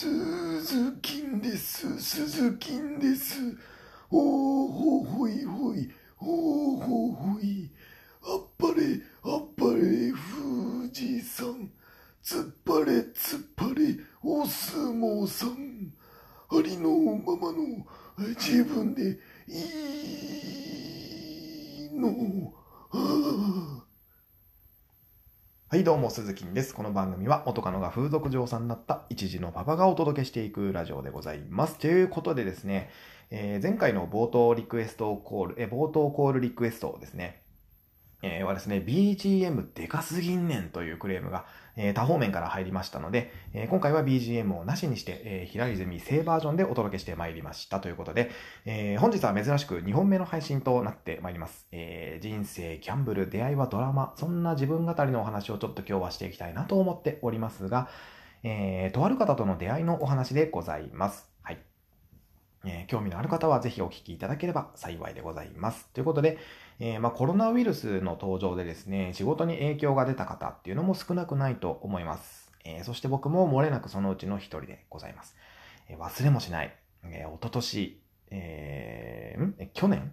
鈴金です、鈴金です。おーほほいほい、おーほほい。あっぱれ、あっぱれ、富士山。突っ張れ、突っ張れ、お相撲さん。ありのままの自分でいいの。ああはい、どうも、鈴木です。この番組は元カノが風俗嬢さんだった一時のパパがお届けしていくラジオでございます。ということでですね、えー前回の冒頭リクエストコール、えー冒頭コールリクエストですね、えーはですね、BGM でかすぎんねんというクレームが、えー多方面から入りましたので、えー今回は BGM をなしにして、えー、平泉聖バージョンでお届けしてまいりましたということで、えー本日は珍しく2本目の配信となってまいります。えー人生、ギャンブル、出会いはドラマ、そんな自分語りのお話をちょっと今日はしていきたいなと思っておりますが、えーとある方との出会いのお話でございます。えー興味のある方はぜひお聞きいただければ幸いでございます。ということで、えーまあ、コロナウイルスの登場でですね、仕事に影響が出た方っていうのも少なくないと思います。えーそして僕も漏れなくそのうちの一人でございます。え忘れもしない。えー、一昨年、えーん？去年？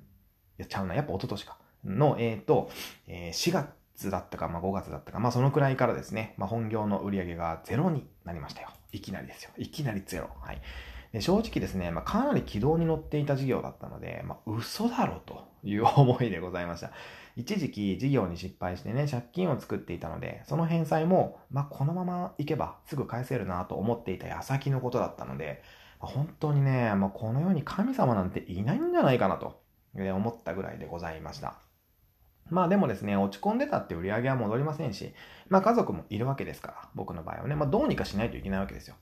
いや、ちゃうな、やっぱ一昨年か。の、えっ、と、え4月だったか、まあ、5月だったか、まあ、そのくらいからですね、まあ、本業の売り上げがゼロになりましたよ。いきなりですよ。いきなりゼロ。はい。で正直ですね、まあ、かなり軌道に乗っていた事業だったので、まあ、嘘だろという 思いでございました。一時期事業に失敗してね、借金を作っていたので、その返済も、まあ、このままいけばすぐ返せるなと思っていた矢先のことだったので、まあ本当にね、まあ、この世に神様なんていないんじゃないかなと思ったぐらいでございました。まあでもですね、落ち込んでたって売り上げは戻りませんし、まあ家族もいるわけですから、僕の場合はね、まあどうにかしないといけないわけですよ。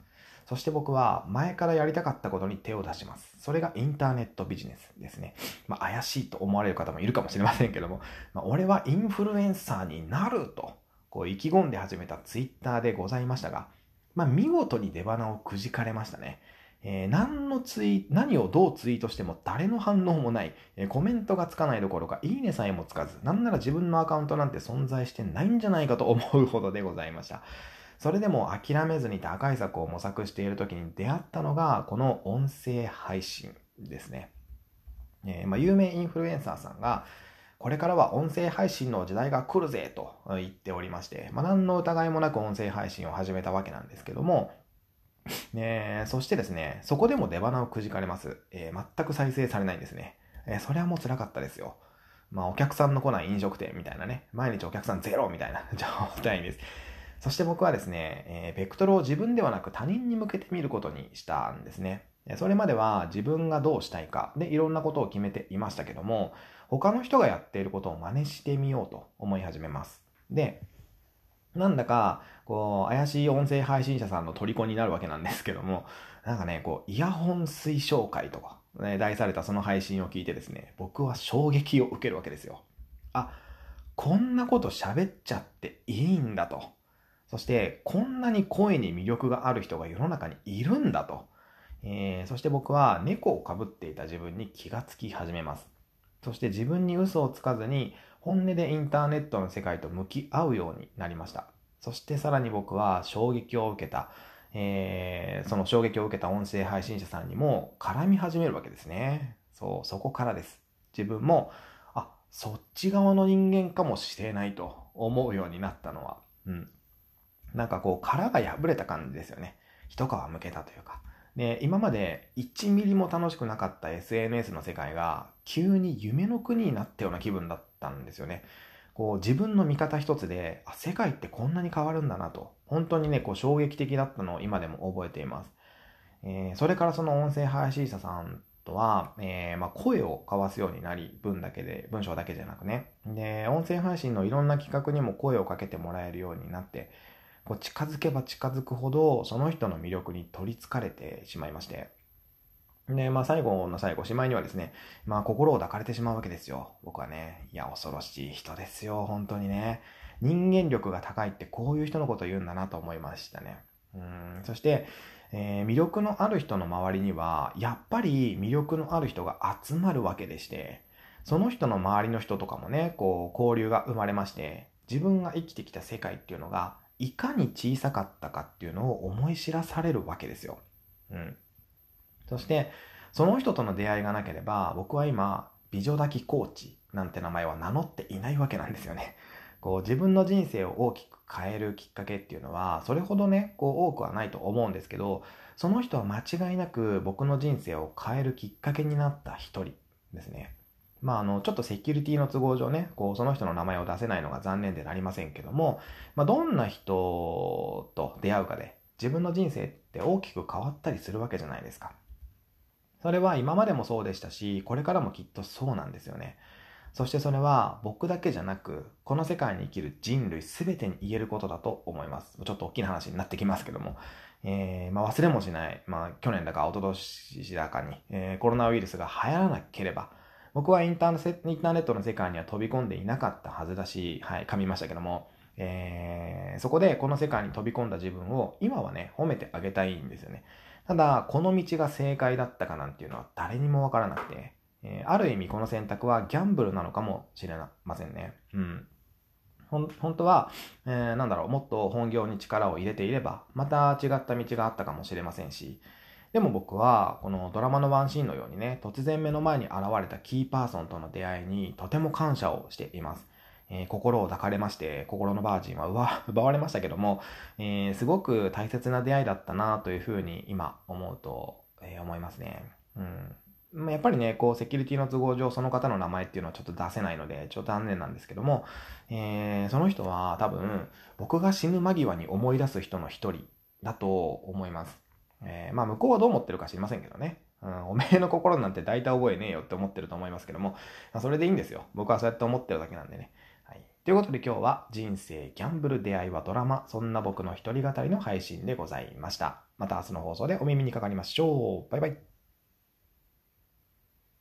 そして僕は前からやりたかったことに手を出します。それがインターネットビジネスですね。まあ怪しいと思われる方もいるかもしれませんけども、まあ、俺はインフルエンサーになると、こう意気込んで始めたツイッターでございましたが、まあ見事に出花をくじかれましたね。えー何のツイ何をどうツイートしても誰の反応もない、えーコメントがつかないどころか、いいねさえもつかず、なんなら自分のアカウントなんて存在してないんじゃないかと思うほどでございました。それでも諦めずに打開策を模索している時に出会ったのが、この音声配信ですね。えーまあ、有名インフルエンサーさんが、これからは音声配信の時代が来るぜと言っておりまして、まあ、何の疑いもなく音声配信を始めたわけなんですけども、ねえそしてですね、そこでも出花をくじかれます。えー全く再生されないんですね。えーそれはもう辛かったですよ。まあ、お客さんの来ない飲食店みたいなね、毎日お客さんゼロみたいな状態です。そして僕はですね、えーベクトルを自分ではなく他人に向けてみることにしたんですね。それまでは自分がどうしたいかでいろんなことを決めていましたけども、他の人がやっていることを真似してみようと思い始めます。で、なんだか、こう、怪しい音声配信者さんの虜になるわけなんですけども、なんかね、こう、イヤホン推奨会とか、ね、題されたその配信を聞いてですね、僕は衝撃を受けるわけですよ。あ、こんなこと喋っちゃっていいんだと。そして、こんなに声に魅力がある人が世の中にいるんだと。えーそして僕は猫をかぶっていた自分に気がつき始めます。そして自分に嘘をつかずに本音でインターネットの世界と向き合うようになりました。そしてさらに僕は衝撃を受けた、えーその衝撃を受けた音声配信者さんにも絡み始めるわけですね。そう、そこからです。自分も、あ、そっち側の人間かもしれないと思うようになったのは、うん。なんかこう殻が破れた感じですよね。一皮むけたというか。で、今まで1ミリも楽しくなかった SNS の世界が急に夢の国になったような気分だったんですよね。こう自分の見方一つで、あ、世界ってこんなに変わるんだなと。本当にね、こう衝撃的だったのを今でも覚えています。えーそれからその音声配信者さんとは、えーまあ、声を交わすようになり、文だけで、文章だけじゃなくね。で、音声配信のいろんな企画にも声をかけてもらえるようになって、こう近づけば近づくほど、その人の魅力に取りつかれてしまいまして。で、まあ最後の最後、しまいにはですね、まあ心を抱かれてしまうわけですよ。僕はね。いや、恐ろしい人ですよ、本当にね。人間力が高いってこういう人のことを言うんだなと思いましたね。うん、そして、えー魅力のある人の周りには、やっぱり魅力のある人が集まるわけでして、その人の周りの人とかもね、こう、交流が生まれまして、自分が生きてきた世界っていうのが、いかに小さかったかっていうのを思い知らされるわけですよ。うん。そして、その人との出会いがなければ、僕は今、美女抱きコーチなんて名前は名乗っていないわけなんですよね。こう自分の人生を大きく変えるきっかけっていうのは、それほどね、こう多くはないと思うんですけど、その人は間違いなく僕の人生を変えるきっかけになった一人ですね。まあ、あの、ちょっとセキュリティの都合上ね、こう、その人の名前を出せないのが残念でなりませんけども、まあ、どんな人と出会うかで、自分の人生って大きく変わったりするわけじゃないですか。それは今までもそうでしたし、これからもきっとそうなんですよね。そしてそれは僕だけじゃなく、この世界に生きる人類全てに言えることだと思います。ちょっと大きな話になってきますけども。えーまあ、忘れもしない、まあ、去年だか一昨年だかに、えーコロナウイルスが流行らなければ、僕はインターネットの世界には飛び込んでいなかったはずだし、はい、噛みましたけども、えーそこでこの世界に飛び込んだ自分を今はね、褒めてあげたいんですよね。ただ、この道が正解だったかなんていうのは誰にもわからなくて、えーある意味この選択はギャンブルなのかもしれませんね。うん。ほん本当は、えーなんだろう、もっと本業に力を入れていれば、また違った道があったかもしれませんし、でも僕は、このドラマのワンシーンのようにね、突然目の前に現れたキーパーソンとの出会いにとても感謝をしています。えー心を抱かれまして、心のバージンは 奪われましたけども、えーすごく大切な出会いだったなというふうに今思うと、えー思いますね。うん。やっぱりね、こう、セキュリティの都合上、その方の名前っていうのはちょっと出せないので、ちょっと残念なんですけども、えーその人は多分、僕が死ぬ間際に思い出す人の一人だと思います。えーまあ、向こうはどう思ってるか知りませんけどね。うん、おめえの心なんて大体覚えねえよって思ってると思いますけども、まあ、それでいいんですよ。僕はそうやって思ってるだけなんでね。はい。ということで今日は人生、ギャンブル、出会いはドラマ、そんな僕の一人語りの配信でございました。また明日の放送でお耳にかかりましょう。バイバイ。